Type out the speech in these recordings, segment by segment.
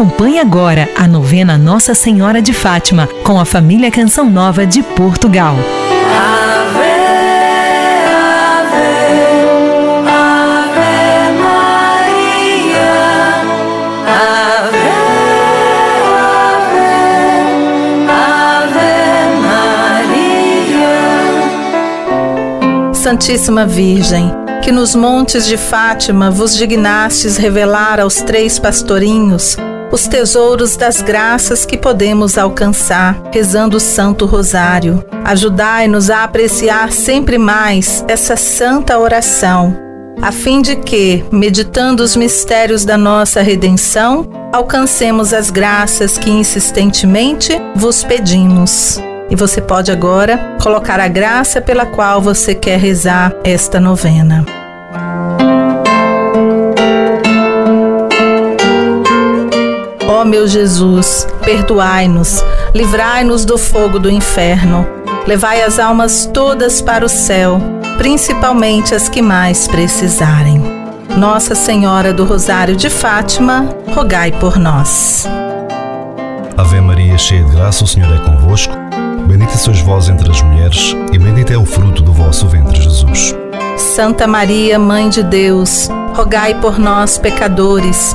Acompanhe agora a novena Nossa Senhora de Fátima com a família Canção Nova de Portugal. Ave, ave, ave Maria. Ave, ave, ave Maria. Santíssima Virgem, que nos montes de Fátima vos dignastes revelar aos três pastorinhos os tesouros das graças que podemos alcançar rezando o Santo Rosário. Ajudai-nos a apreciar sempre mais essa santa oração, a fim de que, meditando os mistérios da nossa redenção, alcancemos as graças que insistentemente vos pedimos. E você pode agora colocar a graça pela qual você quer rezar esta novena. Ó meu Jesus, perdoai-nos, livrai-nos do fogo do inferno, levai as almas todas para o céu, principalmente as que mais precisarem. Nossa Senhora do Rosário de Fátima, rogai por nós. Ave Maria, cheia de graça, o Senhor é convosco. Bendita sois vós entre as mulheres, e bendito é o fruto do vosso ventre, Jesus. Santa Maria, Mãe de Deus, rogai por nós, pecadores,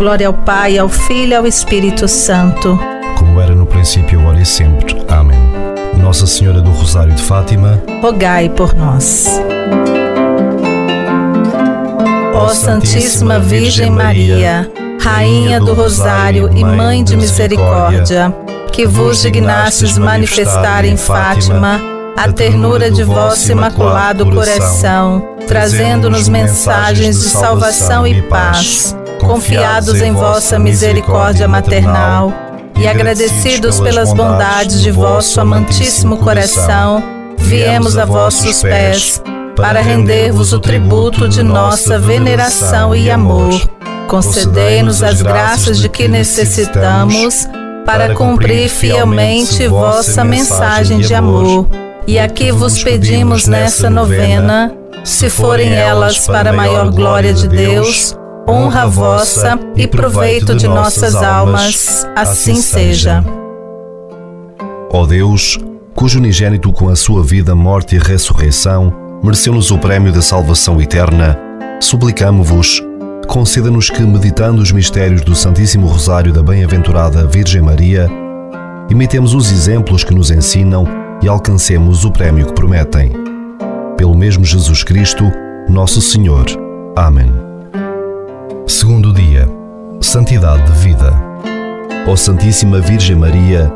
Glória ao Pai, ao Filho e ao Espírito Santo. Como era no princípio, agora e sempre. Amém. Nossa Senhora do Rosário de Fátima, rogai por nós. Ó Santíssima Virgem Maria, Rainha do Rosário e Mãe de Misericórdia, que vos dignastes manifestar em Fátima a ternura de vosso imaculado coração, trazendo-nos mensagens de salvação e paz, confiados em vossa misericórdia maternal e agradecidos pelas bondades de vosso amantíssimo coração, viemos a vossos pés para render-vos o tributo de nossa veneração e amor. Concedei-nos as graças de que necessitamos para cumprir fielmente vossa mensagem de amor. E aqui vos pedimos nessa novena, se forem elas para a maior glória de Deus, honra vossa e proveito de nossas almas, assim seja. Ó Deus, cujo unigênito com a sua vida, morte e ressurreição mereceu-nos o prémio da salvação eterna, suplicamo-vos conceda-nos que, meditando os mistérios do Santíssimo Rosário da Bem-aventurada Virgem Maria, imitemos os exemplos que nos ensinam e alcancemos o prémio que prometem. Pelo mesmo Jesus Cristo, nosso Senhor. Amém. Santidade de vida. Ó Santíssima Virgem Maria,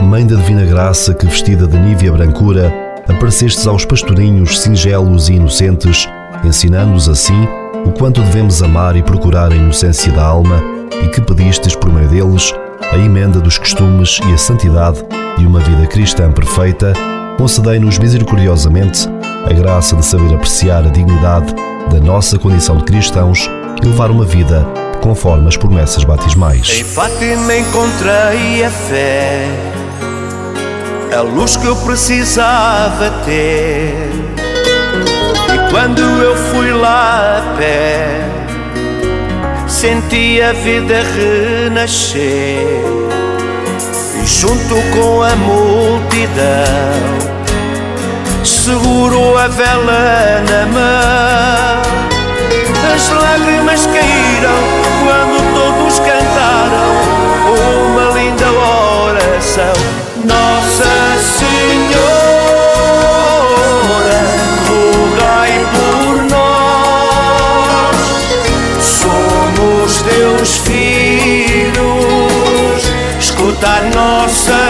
Mãe da Divina Graça que vestida de nívea brancura, aparecestes aos pastorinhos singelos e inocentes, ensinando-os assim o quanto devemos amar e procurar a inocência da alma e que pedistes por meio deles a emenda dos costumes e a santidade de uma vida cristã perfeita, concedei-nos misericordiosamente a graça de saber apreciar a dignidade da nossa condição de cristãos e levar uma vida conforme as promessas batismais. Em Fátima encontrei a fé, a luz que eu precisava ter. E quando eu fui lá a pé, senti a vida renascer. E junto com a multidão, seguro a vela na mão. As lágrimas caíram quando todos cantaram uma linda oração. Nossa Senhora, rogai por nós. Somos teus filhos, escuta a nossa